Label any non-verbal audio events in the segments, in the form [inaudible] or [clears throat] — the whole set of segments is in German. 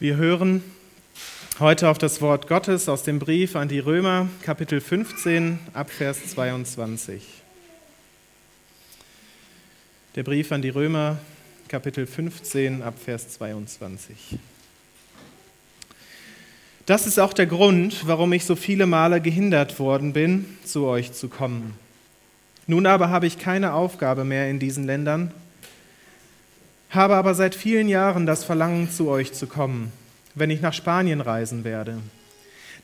Wir hören heute auf das Wort Gottes aus dem Brief an die Römer, Kapitel 15, Abvers 22. Der Brief an die Römer, Kapitel 15, Abvers 22. Das ist auch der Grund, warum ich so viele Male gehindert worden bin, zu euch zu kommen. Nun aber habe ich keine Aufgabe mehr in diesen Ländern habe aber seit vielen Jahren das Verlangen, zu euch zu kommen, wenn ich nach Spanien reisen werde.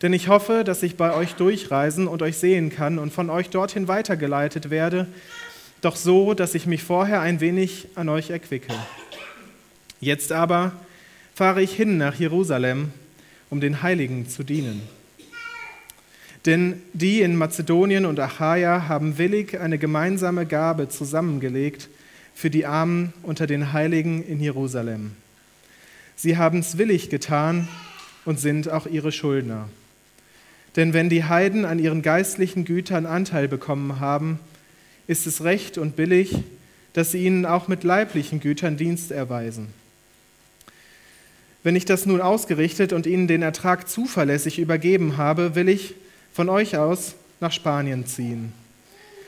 Denn ich hoffe, dass ich bei euch durchreisen und euch sehen kann und von euch dorthin weitergeleitet werde, doch so, dass ich mich vorher ein wenig an euch erquicke. Jetzt aber fahre ich hin nach Jerusalem, um den Heiligen zu dienen. Denn die in Mazedonien und Achaia haben willig eine gemeinsame Gabe zusammengelegt, für die Armen unter den Heiligen in Jerusalem. Sie haben es willig getan und sind auch ihre Schuldner. Denn wenn die Heiden an ihren geistlichen Gütern Anteil bekommen haben, ist es recht und billig, dass sie ihnen auch mit leiblichen Gütern Dienst erweisen. Wenn ich das nun ausgerichtet und ihnen den Ertrag zuverlässig übergeben habe, will ich von euch aus nach Spanien ziehen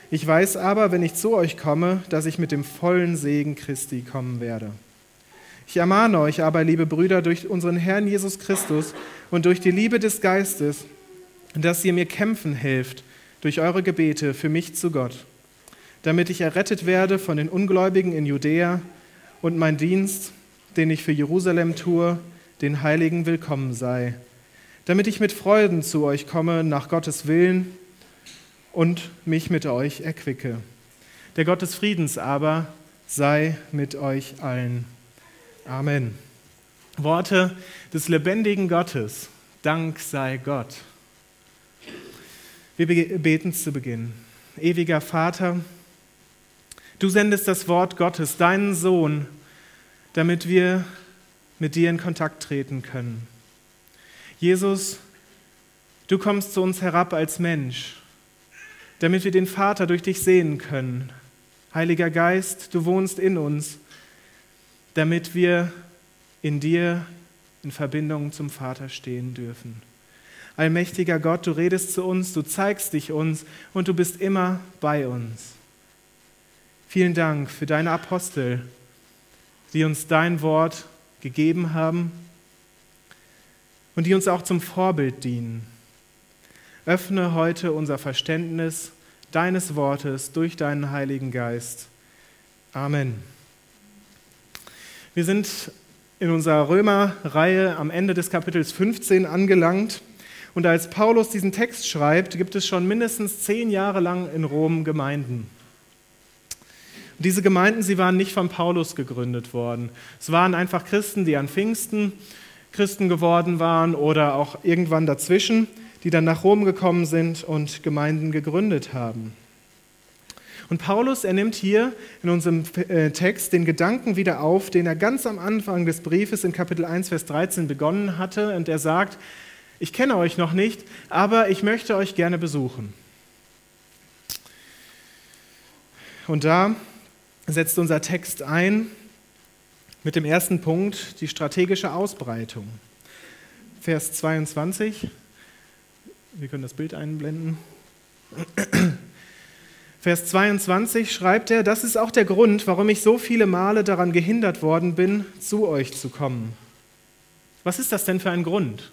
ich weiß aber, wenn ich zu euch komme, dass ich mit dem vollen Segen Christi kommen werde. Ich ermahne euch aber, liebe Brüder, durch unseren Herrn Jesus Christus und durch die Liebe des Geistes, dass ihr mir kämpfen helft durch eure Gebete für mich zu Gott, damit ich errettet werde von den Ungläubigen in Judäa und mein Dienst, den ich für Jerusalem tue, den Heiligen willkommen sei, damit ich mit Freuden zu euch komme nach Gottes Willen und mich mit euch erquicke. Der Gott des Friedens aber sei mit euch allen. Amen. Worte des lebendigen Gottes. Dank sei Gott. Wir beten zu Beginn. Ewiger Vater, du sendest das Wort Gottes, deinen Sohn, damit wir mit dir in Kontakt treten können. Jesus, du kommst zu uns herab als Mensch damit wir den Vater durch dich sehen können. Heiliger Geist, du wohnst in uns, damit wir in dir in Verbindung zum Vater stehen dürfen. Allmächtiger Gott, du redest zu uns, du zeigst dich uns und du bist immer bei uns. Vielen Dank für deine Apostel, die uns dein Wort gegeben haben und die uns auch zum Vorbild dienen. Öffne heute unser Verständnis deines Wortes durch deinen Heiligen Geist. Amen. Wir sind in unserer Römer-Reihe am Ende des Kapitels 15 angelangt. Und als Paulus diesen Text schreibt, gibt es schon mindestens zehn Jahre lang in Rom Gemeinden. Und diese Gemeinden, sie waren nicht von Paulus gegründet worden. Es waren einfach Christen, die an Pfingsten Christen geworden waren oder auch irgendwann dazwischen die dann nach Rom gekommen sind und Gemeinden gegründet haben. Und Paulus, er nimmt hier in unserem äh, Text den Gedanken wieder auf, den er ganz am Anfang des Briefes in Kapitel 1, Vers 13 begonnen hatte. Und er sagt, ich kenne euch noch nicht, aber ich möchte euch gerne besuchen. Und da setzt unser Text ein mit dem ersten Punkt, die strategische Ausbreitung. Vers 22. Wir können das Bild einblenden. Vers 22 schreibt er, das ist auch der Grund, warum ich so viele Male daran gehindert worden bin, zu euch zu kommen. Was ist das denn für ein Grund?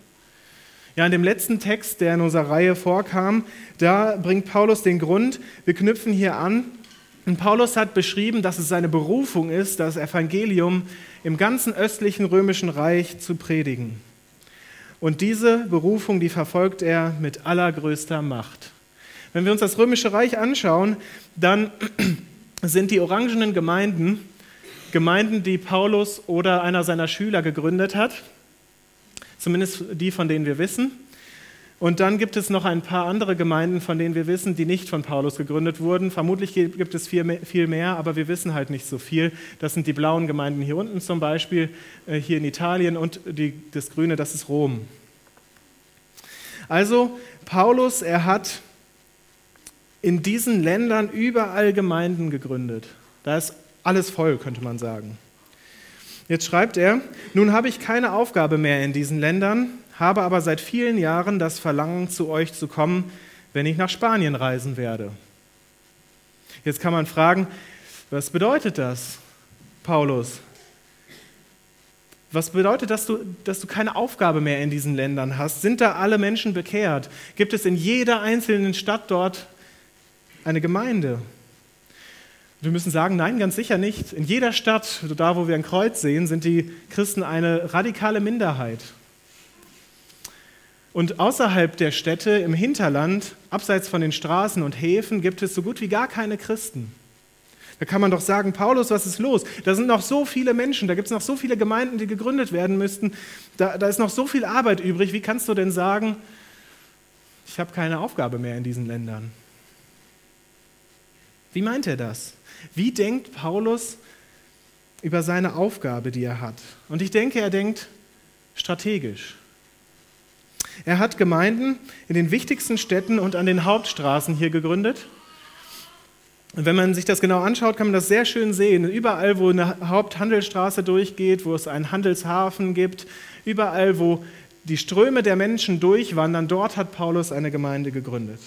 Ja, in dem letzten Text, der in unserer Reihe vorkam, da bringt Paulus den Grund. Wir knüpfen hier an. Und Paulus hat beschrieben, dass es seine Berufung ist, das Evangelium im ganzen östlichen römischen Reich zu predigen. Und diese Berufung, die verfolgt er mit allergrößter Macht. Wenn wir uns das Römische Reich anschauen, dann [clears throat] sind die orangenen Gemeinden Gemeinden, die Paulus oder einer seiner Schüler gegründet hat, zumindest die, von denen wir wissen. Und dann gibt es noch ein paar andere Gemeinden, von denen wir wissen, die nicht von Paulus gegründet wurden. Vermutlich gibt es viel mehr, aber wir wissen halt nicht so viel. Das sind die blauen Gemeinden hier unten zum Beispiel, äh, hier in Italien und die, das Grüne, das ist Rom. Also Paulus, er hat in diesen Ländern überall Gemeinden gegründet. Da ist alles voll, könnte man sagen. Jetzt schreibt er, nun habe ich keine Aufgabe mehr in diesen Ländern, habe aber seit vielen Jahren das Verlangen, zu euch zu kommen, wenn ich nach Spanien reisen werde. Jetzt kann man fragen, was bedeutet das, Paulus? Was bedeutet, dass du, dass du keine Aufgabe mehr in diesen Ländern hast? Sind da alle Menschen bekehrt? Gibt es in jeder einzelnen Stadt dort eine Gemeinde? Wir müssen sagen, nein, ganz sicher nicht. In jeder Stadt, da wo wir ein Kreuz sehen, sind die Christen eine radikale Minderheit. Und außerhalb der Städte, im Hinterland, abseits von den Straßen und Häfen, gibt es so gut wie gar keine Christen. Da kann man doch sagen, Paulus, was ist los? Da sind noch so viele Menschen, da gibt es noch so viele Gemeinden, die gegründet werden müssten. Da, da ist noch so viel Arbeit übrig. Wie kannst du denn sagen, ich habe keine Aufgabe mehr in diesen Ländern? Wie meint er das? Wie denkt Paulus über seine Aufgabe, die er hat? Und ich denke, er denkt strategisch. Er hat Gemeinden in den wichtigsten Städten und an den Hauptstraßen hier gegründet. Und wenn man sich das genau anschaut, kann man das sehr schön sehen. Überall, wo eine Haupthandelsstraße durchgeht, wo es einen Handelshafen gibt, überall, wo die Ströme der Menschen durchwandern, dort hat Paulus eine Gemeinde gegründet.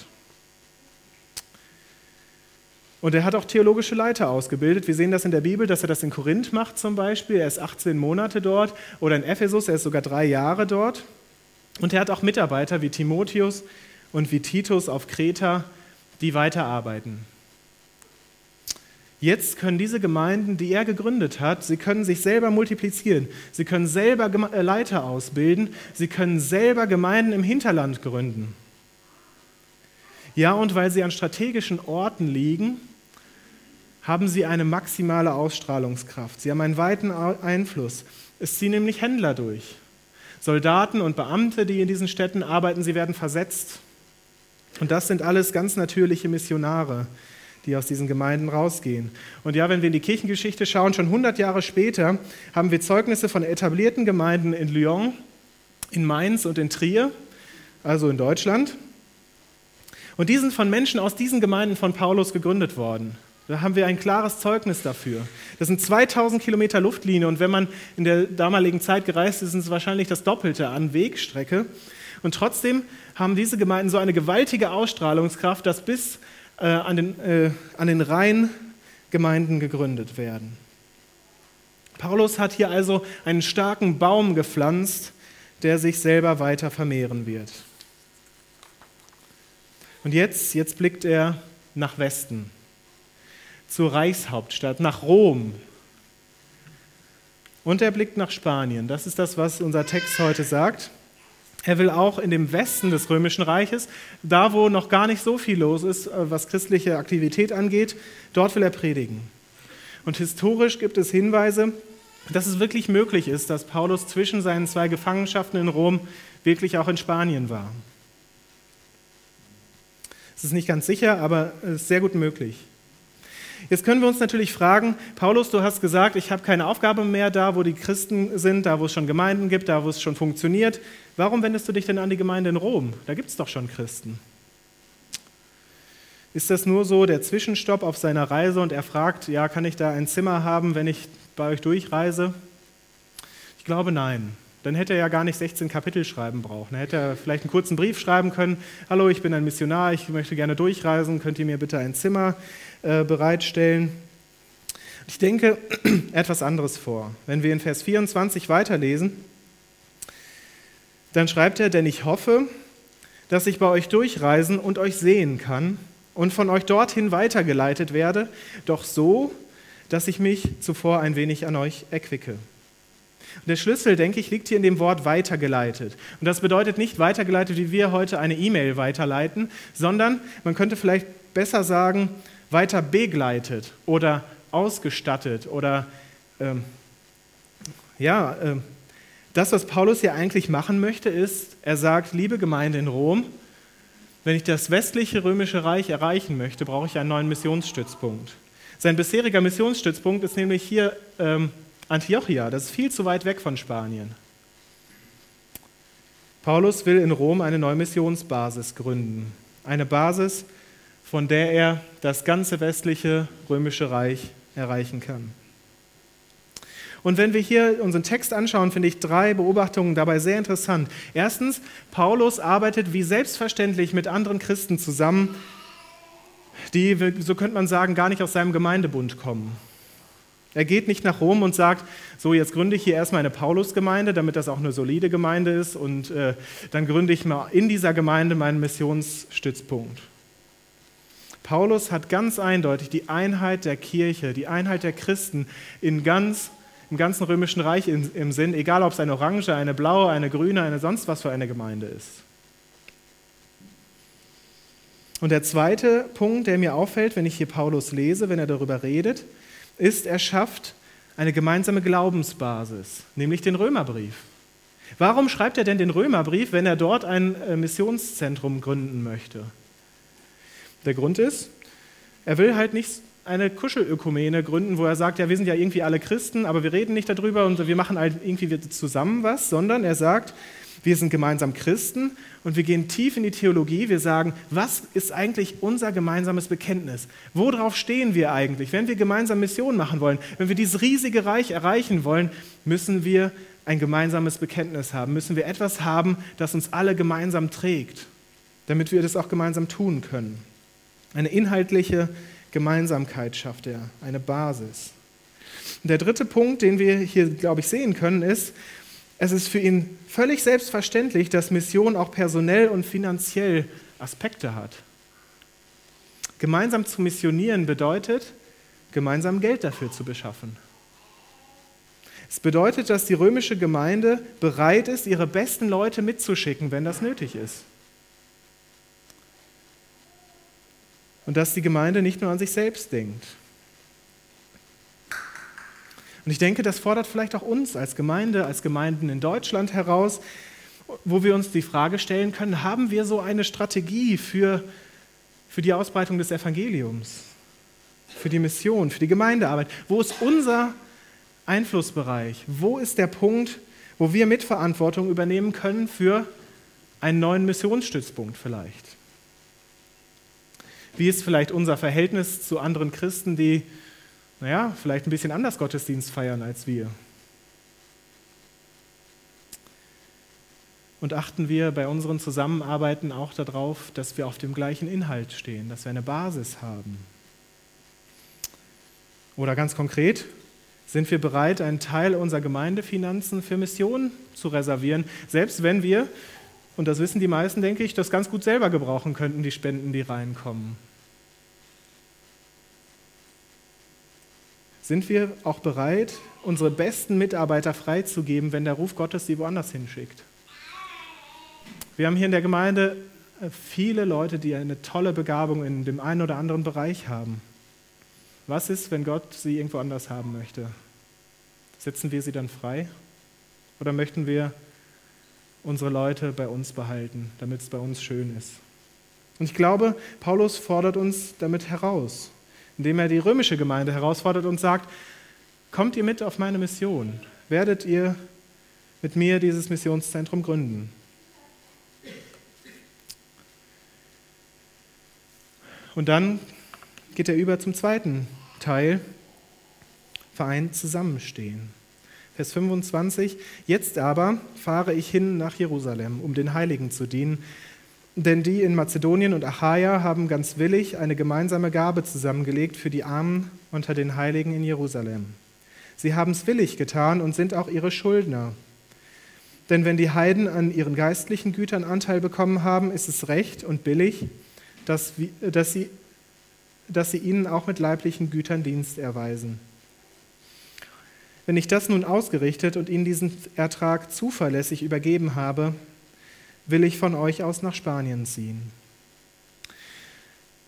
Und er hat auch theologische Leiter ausgebildet. Wir sehen das in der Bibel, dass er das in Korinth macht zum Beispiel. Er ist 18 Monate dort. Oder in Ephesus, er ist sogar drei Jahre dort. Und er hat auch Mitarbeiter wie Timotheus und wie Titus auf Kreta, die weiterarbeiten. Jetzt können diese Gemeinden, die er gegründet hat, sie können sich selber multiplizieren. Sie können selber äh, Leiter ausbilden. Sie können selber Gemeinden im Hinterland gründen. Ja, und weil sie an strategischen Orten liegen, haben sie eine maximale Ausstrahlungskraft. Sie haben einen weiten Einfluss. Es ziehen nämlich Händler durch. Soldaten und Beamte, die in diesen Städten arbeiten, sie werden versetzt. Und das sind alles ganz natürliche Missionare, die aus diesen Gemeinden rausgehen. Und ja, wenn wir in die Kirchengeschichte schauen, schon 100 Jahre später haben wir Zeugnisse von etablierten Gemeinden in Lyon, in Mainz und in Trier, also in Deutschland. Und die sind von Menschen aus diesen Gemeinden von Paulus gegründet worden. Da haben wir ein klares Zeugnis dafür. Das sind 2000 Kilometer Luftlinie und wenn man in der damaligen Zeit gereist ist, sind es wahrscheinlich das Doppelte an Wegstrecke. Und trotzdem haben diese Gemeinden so eine gewaltige Ausstrahlungskraft, dass bis äh, an, den, äh, an den Rheingemeinden gegründet werden. Paulus hat hier also einen starken Baum gepflanzt, der sich selber weiter vermehren wird. Und jetzt, jetzt blickt er nach Westen zur Reichshauptstadt, nach Rom. Und er blickt nach Spanien. Das ist das, was unser Text heute sagt. Er will auch in dem Westen des Römischen Reiches, da wo noch gar nicht so viel los ist, äh, was christliche Aktivität angeht, dort will er predigen. Und historisch gibt es Hinweise, dass es wirklich möglich ist, dass Paulus zwischen seinen zwei Gefangenschaften in Rom wirklich auch in Spanien war. Es ist nicht ganz sicher, aber es ist sehr gut möglich. Jetzt können wir uns natürlich fragen, Paulus, du hast gesagt, ich habe keine Aufgabe mehr da, wo die Christen sind, da wo es schon Gemeinden gibt, da wo es schon funktioniert. Warum wendest du dich denn an die Gemeinde in Rom? Da gibt es doch schon Christen. Ist das nur so der Zwischenstopp auf seiner Reise und er fragt, ja, kann ich da ein Zimmer haben, wenn ich bei euch durchreise? Ich glaube nein. Dann hätte er ja gar nicht 16 Kapitel schreiben brauchen. Er hätte vielleicht einen kurzen Brief schreiben können. Hallo, ich bin ein Missionar, ich möchte gerne durchreisen, könnt ihr mir bitte ein Zimmer äh, bereitstellen. Ich denke [clears throat] etwas anderes vor. Wenn wir in Vers 24 weiterlesen, dann schreibt er, denn ich hoffe, dass ich bei euch durchreisen und euch sehen kann und von euch dorthin weitergeleitet werde, doch so, dass ich mich zuvor ein wenig an euch erquicke. Und der Schlüssel, denke ich, liegt hier in dem Wort weitergeleitet. Und das bedeutet nicht weitergeleitet, wie wir heute eine E-Mail weiterleiten, sondern man könnte vielleicht besser sagen, weiter begleitet oder ausgestattet oder ähm, ja, äh, das, was Paulus hier eigentlich machen möchte, ist, er sagt, liebe Gemeinde in Rom, wenn ich das westliche römische Reich erreichen möchte, brauche ich einen neuen Missionsstützpunkt. Sein bisheriger Missionsstützpunkt ist nämlich hier ähm, Antiochia, das ist viel zu weit weg von Spanien. Paulus will in Rom eine neue Missionsbasis gründen. Eine Basis, von der er das ganze westliche römische Reich erreichen kann. Und wenn wir hier unseren Text anschauen, finde ich drei Beobachtungen dabei sehr interessant. Erstens, Paulus arbeitet wie selbstverständlich mit anderen Christen zusammen, die, so könnte man sagen, gar nicht aus seinem Gemeindebund kommen. Er geht nicht nach Rom und sagt, so jetzt gründe ich hier erstmal eine Paulusgemeinde, damit das auch eine solide Gemeinde ist und äh, dann gründe ich mal in dieser Gemeinde meinen Missionsstützpunkt. Paulus hat ganz eindeutig die Einheit der Kirche, die Einheit der Christen in ganz, im ganzen römischen Reich im, im Sinn, egal ob es eine orange, eine blaue, eine grüne, eine sonst was für eine Gemeinde ist. Und der zweite Punkt, der mir auffällt, wenn ich hier Paulus lese, wenn er darüber redet, ist, er schafft eine gemeinsame Glaubensbasis, nämlich den Römerbrief. Warum schreibt er denn den Römerbrief, wenn er dort ein äh, Missionszentrum gründen möchte? Der Grund ist, er will halt nicht eine Kuschelökumene gründen, wo er sagt, ja, wir sind ja irgendwie alle Christen, aber wir reden nicht darüber und wir machen halt irgendwie zusammen was, sondern er sagt, wir sind gemeinsam Christen und wir gehen tief in die Theologie. Wir sagen, was ist eigentlich unser gemeinsames Bekenntnis? Worauf stehen wir eigentlich? Wenn wir gemeinsam Mission machen wollen, wenn wir dieses riesige Reich erreichen wollen, müssen wir ein gemeinsames Bekenntnis haben, müssen wir etwas haben, das uns alle gemeinsam trägt, damit wir das auch gemeinsam tun können. Eine inhaltliche Gemeinsamkeit schafft er, eine Basis. Und der dritte Punkt, den wir hier, glaube ich, sehen können, ist, es ist für ihn völlig selbstverständlich, dass Mission auch personell und finanziell Aspekte hat. Gemeinsam zu missionieren bedeutet, gemeinsam Geld dafür zu beschaffen. Es bedeutet, dass die römische Gemeinde bereit ist, ihre besten Leute mitzuschicken, wenn das nötig ist. Und dass die Gemeinde nicht nur an sich selbst denkt. Und ich denke, das fordert vielleicht auch uns als Gemeinde, als Gemeinden in Deutschland heraus, wo wir uns die Frage stellen können, haben wir so eine Strategie für, für die Ausbreitung des Evangeliums, für die Mission, für die Gemeindearbeit? Wo ist unser Einflussbereich? Wo ist der Punkt, wo wir Mitverantwortung übernehmen können für einen neuen Missionsstützpunkt vielleicht? Wie ist vielleicht unser Verhältnis zu anderen Christen, die naja, vielleicht ein bisschen anders Gottesdienst feiern als wir. Und achten wir bei unseren Zusammenarbeiten auch darauf, dass wir auf dem gleichen Inhalt stehen, dass wir eine Basis haben. Oder ganz konkret, sind wir bereit, einen Teil unserer Gemeindefinanzen für Missionen zu reservieren, selbst wenn wir, und das wissen die meisten, denke ich, das ganz gut selber gebrauchen könnten, die Spenden, die reinkommen. Sind wir auch bereit, unsere besten Mitarbeiter freizugeben, wenn der Ruf Gottes sie woanders hinschickt? Wir haben hier in der Gemeinde äh, viele Leute, die eine tolle Begabung in dem einen oder anderen Bereich haben. Was ist, wenn Gott sie irgendwo anders haben möchte? Setzen wir sie dann frei? Oder möchten wir unsere Leute bei uns behalten, damit es bei uns schön ist? Und ich glaube, Paulus fordert uns damit heraus indem er die römische Gemeinde herausfordert und sagt, kommt ihr mit auf meine Mission, werdet ihr mit mir dieses Missionszentrum gründen. Und dann geht er über zum zweiten Teil, vereint zusammenstehen. Vers 25, jetzt aber fahre ich hin nach Jerusalem, um den Heiligen zu dienen, denn die in Mazedonien und Achaia haben ganz willig eine gemeinsame Gabe zusammengelegt für die Armen unter den Heiligen in Jerusalem. Sie haben es willig getan und sind auch ihre Schuldner. Denn wenn die Heiden an ihren geistlichen Gütern Anteil bekommen haben, ist es recht und billig, dass, dass, sie, dass sie ihnen auch mit leiblichen Gütern Dienst erweisen. Wenn ich das nun ausgerichtet und ihnen diesen Ertrag zuverlässig übergeben habe, will ich von euch aus nach Spanien ziehen.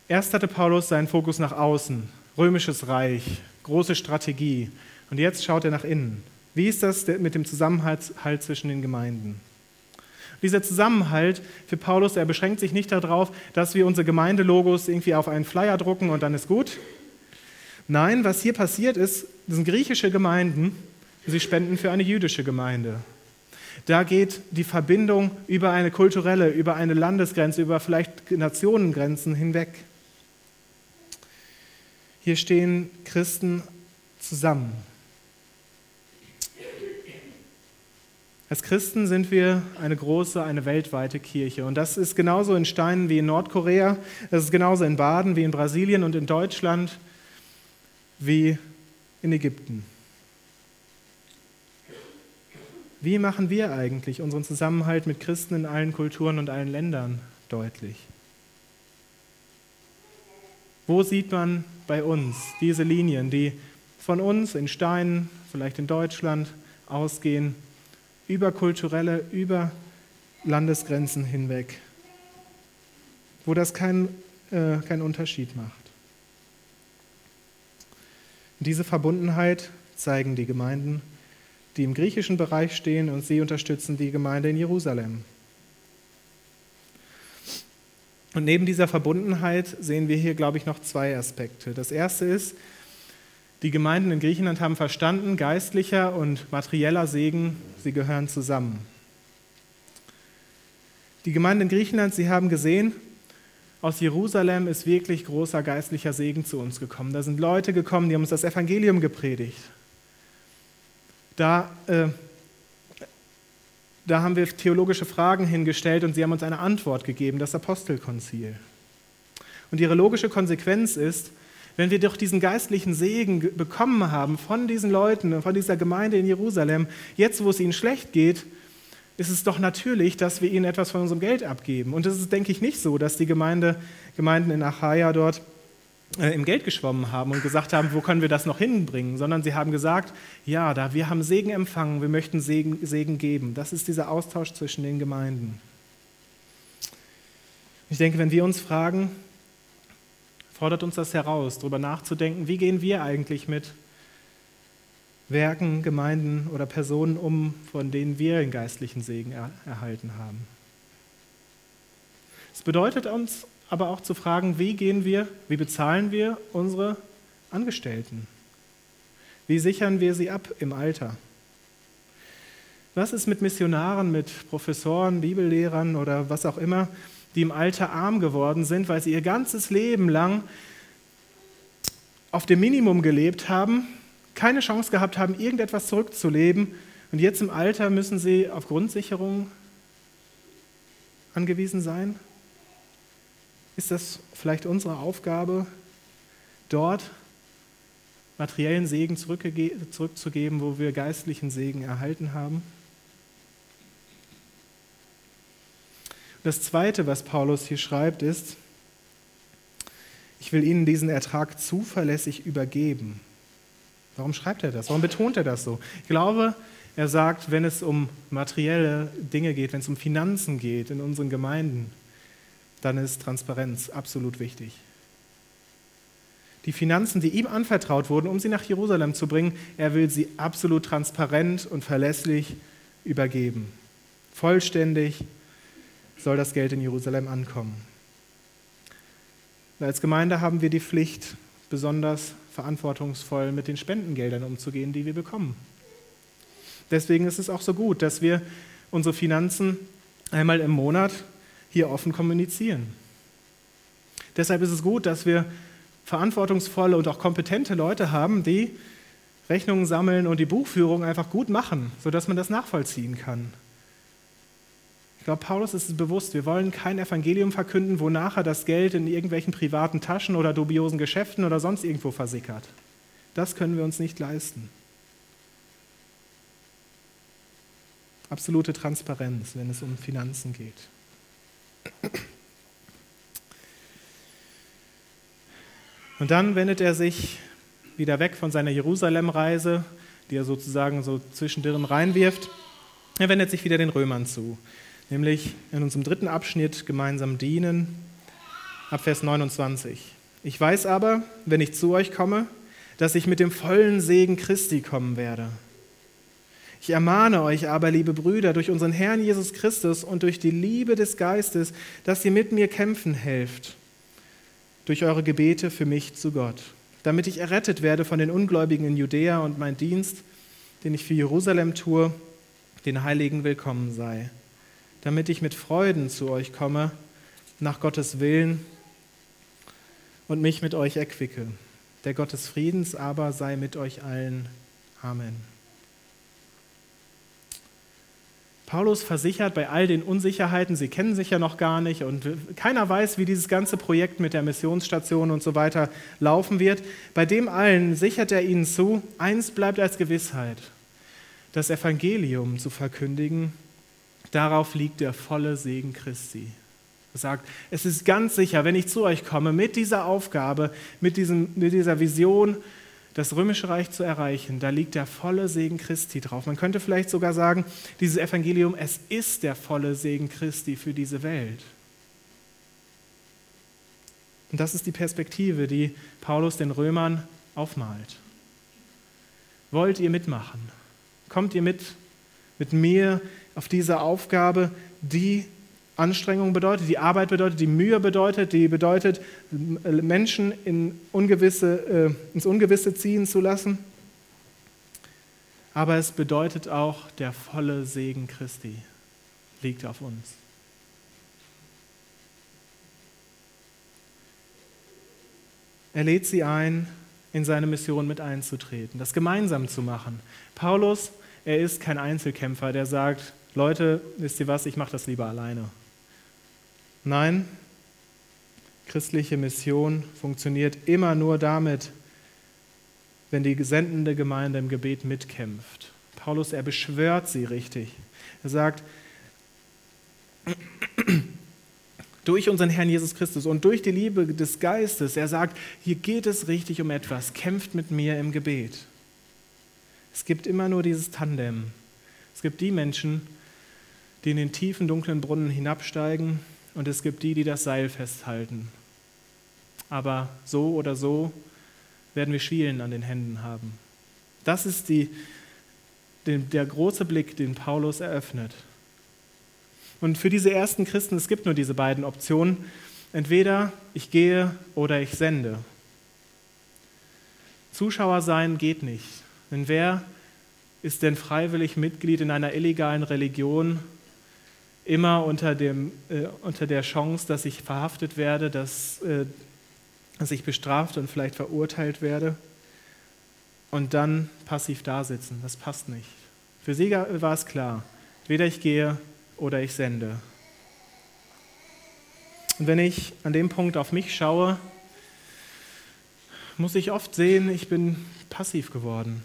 Erst hatte Paulus seinen Fokus nach außen, römisches Reich, große Strategie. Und jetzt schaut er nach innen. Wie ist das mit dem Zusammenhalt zwischen den Gemeinden? Dieser Zusammenhalt für Paulus, er beschränkt sich nicht darauf, dass wir unsere Gemeindelogos irgendwie auf einen Flyer drucken und dann ist gut. Nein, was hier passiert ist, das sind griechische Gemeinden, sie spenden für eine jüdische Gemeinde. Da geht die Verbindung über eine kulturelle, über eine Landesgrenze, über vielleicht Nationengrenzen hinweg. Hier stehen Christen zusammen. Als Christen sind wir eine große, eine weltweite Kirche. Und das ist genauso in Steinen wie in Nordkorea, das ist genauso in Baden wie in Brasilien und in Deutschland wie in Ägypten. Wie machen wir eigentlich unseren Zusammenhalt mit Christen in allen Kulturen und allen Ländern deutlich? Wo sieht man bei uns diese Linien, die von uns in Steinen, vielleicht in Deutschland, ausgehen über kulturelle, über Landesgrenzen hinweg, wo das keinen äh, kein Unterschied macht. Diese Verbundenheit zeigen die Gemeinden, die im griechischen Bereich stehen, und sie unterstützen die Gemeinde in Jerusalem. Und neben dieser Verbundenheit sehen wir hier, glaube ich, noch zwei Aspekte. Das erste ist, die Gemeinden in Griechenland haben verstanden, geistlicher und materieller Segen, sie gehören zusammen. Die Gemeinden in Griechenland, sie haben gesehen, aus Jerusalem ist wirklich großer geistlicher Segen zu uns gekommen. Da sind Leute gekommen, die haben uns das Evangelium gepredigt. Da, äh, da haben wir theologische Fragen hingestellt und sie haben uns eine Antwort gegeben, das Apostelkonzil. Und ihre logische Konsequenz ist, wenn wir doch diesen geistlichen Segen bekommen haben von diesen Leuten, von dieser Gemeinde in Jerusalem, jetzt wo es ihnen schlecht geht, ist es doch natürlich, dass wir ihnen etwas von unserem Geld abgeben. Und es ist, denke ich, nicht so, dass die Gemeinde, Gemeinden in Achaia dort äh, im Geld geschwommen haben und gesagt haben, wo können wir das noch hinbringen, sondern sie haben gesagt, ja, da wir haben Segen empfangen, wir möchten Segen, Segen geben. Das ist dieser Austausch zwischen den Gemeinden. Ich denke, wenn wir uns fragen, fordert uns das heraus, darüber nachzudenken, wie gehen wir eigentlich mit Werken, Gemeinden oder Personen um, von denen wir den geistlichen Segen er erhalten haben. Es bedeutet uns aber auch zu fragen, wie gehen wir, wie bezahlen wir unsere Angestellten? Wie sichern wir sie ab im Alter? Was ist mit Missionaren, mit Professoren, Bibellehrern oder was auch immer, die im Alter arm geworden sind, weil sie ihr ganzes Leben lang auf dem Minimum gelebt haben, keine Chance gehabt haben, irgendetwas zurückzuleben und jetzt im Alter müssen sie auf Grundsicherung angewiesen sein? Ist das vielleicht unsere Aufgabe, dort materiellen Segen zurückzugeben, wo wir geistlichen Segen erhalten haben? Das Zweite, was Paulus hier schreibt, ist, ich will ihnen diesen Ertrag zuverlässig übergeben. Warum schreibt er das? Warum betont er das so? Ich glaube, er sagt, wenn es um materielle Dinge geht, wenn es um Finanzen geht in unseren Gemeinden, dann ist Transparenz absolut wichtig. Die Finanzen, die ihm anvertraut wurden, um sie nach Jerusalem zu bringen, er will sie absolut transparent und verlässlich übergeben. Vollständig, soll das Geld in Jerusalem ankommen. Und als Gemeinde haben wir die Pflicht, besonders verantwortungsvoll mit den Spendengeldern umzugehen, die wir bekommen. Deswegen ist es auch so gut, dass wir unsere Finanzen einmal im Monat hier offen kommunizieren. Deshalb ist es gut, dass wir verantwortungsvolle und auch kompetente Leute haben, die Rechnungen sammeln und die Buchführung einfach gut machen, sodass man das nachvollziehen kann. Ich glaube, Paulus ist es bewusst, wir wollen kein Evangelium verkünden, wo nachher das Geld in irgendwelchen privaten Taschen oder dubiosen Geschäften oder sonst irgendwo versickert. Das können wir uns nicht leisten. Absolute Transparenz, wenn es um Finanzen geht. Und dann wendet er sich wieder weg von seiner Jerusalem-Reise, die er sozusagen so zwischendrin reinwirft. Er wendet sich wieder den Römern zu nämlich in unserem dritten Abschnitt gemeinsam dienen, ab Vers 29. Ich weiß aber, wenn ich zu euch komme, dass ich mit dem vollen Segen Christi kommen werde. Ich ermahne euch aber, liebe Brüder, durch unseren Herrn Jesus Christus und durch die Liebe des Geistes, dass ihr mit mir kämpfen helft, durch eure Gebete für mich zu Gott, damit ich errettet werde von den Ungläubigen in Judäa und mein Dienst, den ich für Jerusalem tue, den Heiligen willkommen sei damit ich mit Freuden zu euch komme, nach Gottes Willen und mich mit euch erquicke. Der Gott des Friedens aber sei mit euch allen. Amen. Paulus versichert bei all den Unsicherheiten, sie kennen sich ja noch gar nicht und keiner weiß, wie dieses ganze Projekt mit der Missionsstation und so weiter laufen wird. Bei dem allen sichert er ihnen zu, eins bleibt als Gewissheit, das Evangelium zu verkündigen, darauf liegt der volle Segen Christi. Er sagt, es ist ganz sicher, wenn ich zu euch komme mit dieser Aufgabe, mit, diesem, mit dieser Vision, das römische Reich zu erreichen, da liegt der volle Segen Christi drauf. Man könnte vielleicht sogar sagen, dieses Evangelium, es ist der volle Segen Christi für diese Welt. Und das ist die Perspektive, die Paulus den Römern aufmalt. Wollt ihr mitmachen? Kommt ihr mit, mit mir auf diese Aufgabe, die Anstrengung bedeutet, die Arbeit bedeutet, die Mühe bedeutet, die bedeutet, Menschen in ungewisse, äh, ins Ungewisse ziehen zu lassen. Aber es bedeutet auch, der volle Segen Christi liegt auf uns. Er lädt sie ein, in seine Mission mit einzutreten, das gemeinsam zu machen. Paulus, er ist kein Einzelkämpfer, der sagt, Leute, wisst ihr was, ich mache das lieber alleine. Nein, christliche Mission funktioniert immer nur damit, wenn die sendende Gemeinde im Gebet mitkämpft. Paulus, er beschwört sie richtig. Er sagt, durch unseren Herrn Jesus Christus und durch die Liebe des Geistes, er sagt, hier geht es richtig um etwas, kämpft mit mir im Gebet. Es gibt immer nur dieses Tandem. Es gibt die Menschen, die in den tiefen, dunklen Brunnen hinabsteigen und es gibt die, die das Seil festhalten. Aber so oder so werden wir Schwielen an den Händen haben. Das ist die, den, der große Blick, den Paulus eröffnet. Und für diese ersten Christen, es gibt nur diese beiden Optionen. Entweder ich gehe oder ich sende. Zuschauer sein geht nicht. Denn wer ist denn freiwillig Mitglied in einer illegalen Religion immer unter, dem, äh, unter der Chance, dass ich verhaftet werde, dass, äh, dass ich bestraft und vielleicht verurteilt werde und dann passiv dasitzen. Das passt nicht. Für sie war es klar, weder ich gehe oder ich sende. Und wenn ich an dem Punkt auf mich schaue, muss ich oft sehen, ich bin passiv geworden.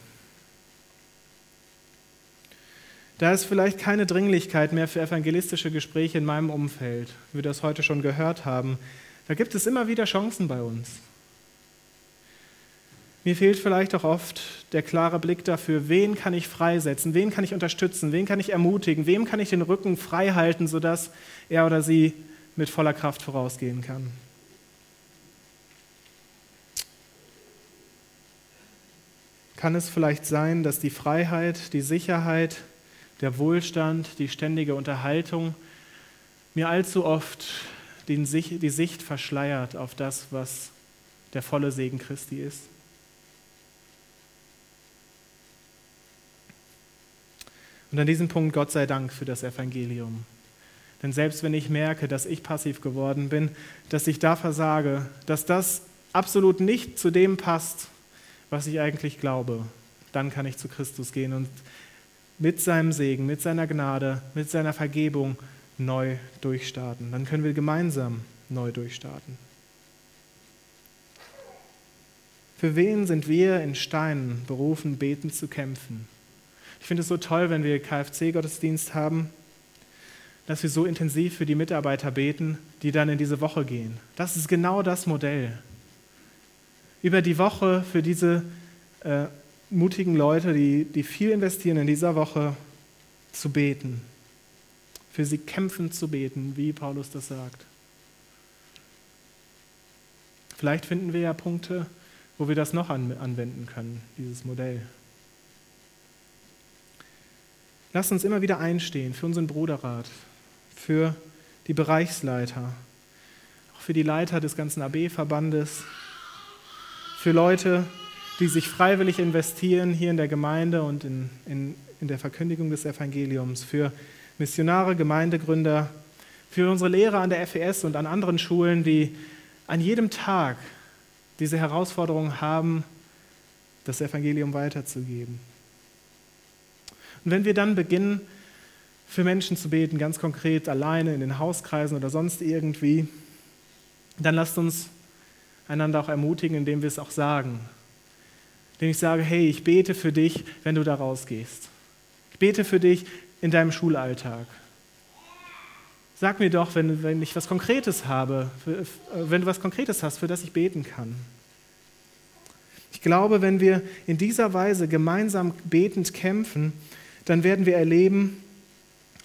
Da ist vielleicht keine Dringlichkeit mehr für evangelistische Gespräche in meinem Umfeld, wie wir das heute schon gehört haben. Da gibt es immer wieder Chancen bei uns. Mir fehlt vielleicht auch oft der klare Blick dafür, wen kann ich freisetzen, wen kann ich unterstützen, wen kann ich ermutigen, wem kann ich den Rücken frei halten, sodass er oder sie mit voller Kraft vorausgehen kann. Kann es vielleicht sein, dass die Freiheit, die Sicherheit, der Wohlstand, die ständige Unterhaltung mir allzu oft die Sicht verschleiert auf das, was der volle Segen Christi ist. Und an diesem Punkt Gott sei Dank für das Evangelium. Denn selbst wenn ich merke, dass ich passiv geworden bin, dass ich da versage, dass das absolut nicht zu dem passt, was ich eigentlich glaube, dann kann ich zu Christus gehen und mit seinem Segen, mit seiner Gnade, mit seiner Vergebung neu durchstarten. Dann können wir gemeinsam neu durchstarten. Für wen sind wir in Steinen berufen, beten zu kämpfen? Ich finde es so toll, wenn wir KFC-Gottesdienst haben, dass wir so intensiv für die Mitarbeiter beten, die dann in diese Woche gehen. Das ist genau das Modell. Über die Woche für diese äh, mutigen Leute, die, die viel investieren in dieser Woche, zu beten. Für sie kämpfen zu beten, wie Paulus das sagt. Vielleicht finden wir ja Punkte, wo wir das noch anwenden können, dieses Modell. Lass uns immer wieder einstehen für unseren Bruderrat, für die Bereichsleiter, auch für die Leiter des ganzen AB-Verbandes, für Leute, die sich freiwillig investieren hier in der Gemeinde und in, in, in der Verkündigung des Evangeliums, für Missionare, Gemeindegründer, für unsere Lehrer an der FES und an anderen Schulen, die an jedem Tag diese Herausforderung haben, das Evangelium weiterzugeben. Und wenn wir dann beginnen, für Menschen zu beten, ganz konkret alleine in den Hauskreisen oder sonst irgendwie, dann lasst uns einander auch ermutigen, indem wir es auch sagen. Indem ich sage, hey, ich bete für dich, wenn du da rausgehst. Ich bete für dich in deinem Schulalltag. Sag mir doch, wenn, wenn ich was Konkretes habe, für, wenn du was Konkretes hast, für das ich beten kann. Ich glaube, wenn wir in dieser Weise gemeinsam betend kämpfen, dann werden wir erleben,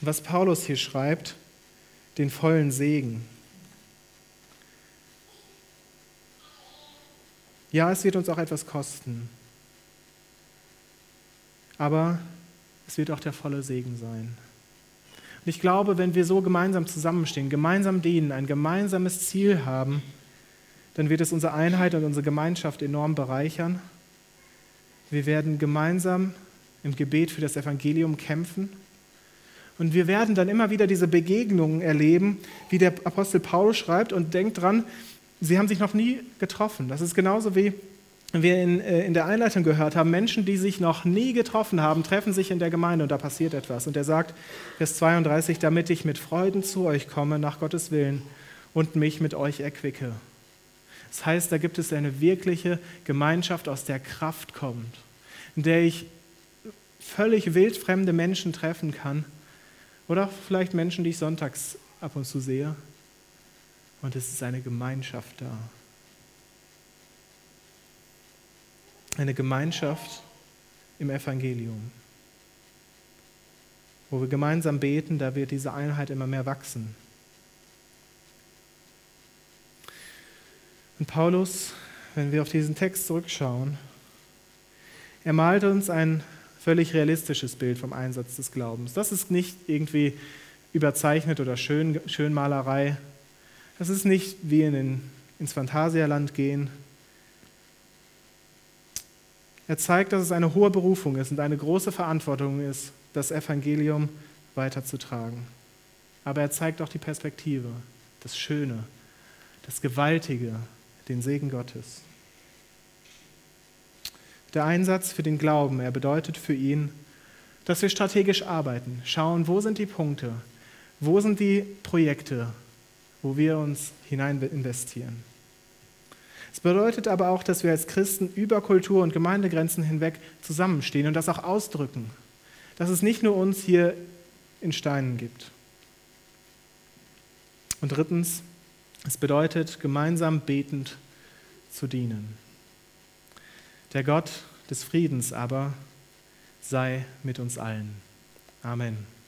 was Paulus hier schreibt, den vollen Segen. Ja, es wird uns auch etwas kosten, aber es wird auch der volle Segen sein. Und ich glaube, wenn wir so gemeinsam zusammenstehen, gemeinsam dienen, ein gemeinsames Ziel haben, dann wird es unsere Einheit und unsere Gemeinschaft enorm bereichern. Wir werden gemeinsam im Gebet für das Evangelium kämpfen. Und wir werden dann immer wieder diese Begegnungen erleben, wie der Apostel Paulus schreibt und denkt dran, sie haben sich noch nie getroffen. Das ist genauso wie wir in, äh, in der Einleitung gehört haben, Menschen, die sich noch nie getroffen haben, treffen sich in der Gemeinde und da passiert etwas. Und er sagt, Vers 32, damit ich mit Freuden zu euch komme, nach Gottes Willen, und mich mit euch erquicke. Das heißt, da gibt es eine wirkliche Gemeinschaft, aus der Kraft kommt, in der ich völlig wildfremde Menschen treffen kann oder vielleicht Menschen, die ich sonntags ab und zu sehe. Und es ist eine Gemeinschaft da. Eine Gemeinschaft im Evangelium. Wo wir gemeinsam beten, da wird diese Einheit immer mehr wachsen. Und Paulus, wenn wir auf diesen Text zurückschauen, er malt uns ein völlig realistisches Bild vom Einsatz des Glaubens. Das ist nicht irgendwie überzeichnet oder Schön, Schönmalerei. Das ist nicht wie in den, ins Phantasialand gehen, er zeigt, dass es eine hohe Berufung ist und eine große Verantwortung ist, das Evangelium weiterzutragen. Aber er zeigt auch die Perspektive, das Schöne, das Gewaltige, den Segen Gottes. Der Einsatz für den Glauben, er bedeutet für ihn, dass wir strategisch arbeiten, schauen, wo sind die Punkte, wo sind die Projekte, wo wir uns hinein investieren. Es bedeutet aber auch, dass wir als Christen über Kultur- und Gemeindegrenzen hinweg zusammenstehen und das auch ausdrücken. Dass es nicht nur uns hier in Steinen gibt. Und drittens, es bedeutet, gemeinsam betend zu dienen. Der Gott des Friedens aber sei mit uns allen. Amen.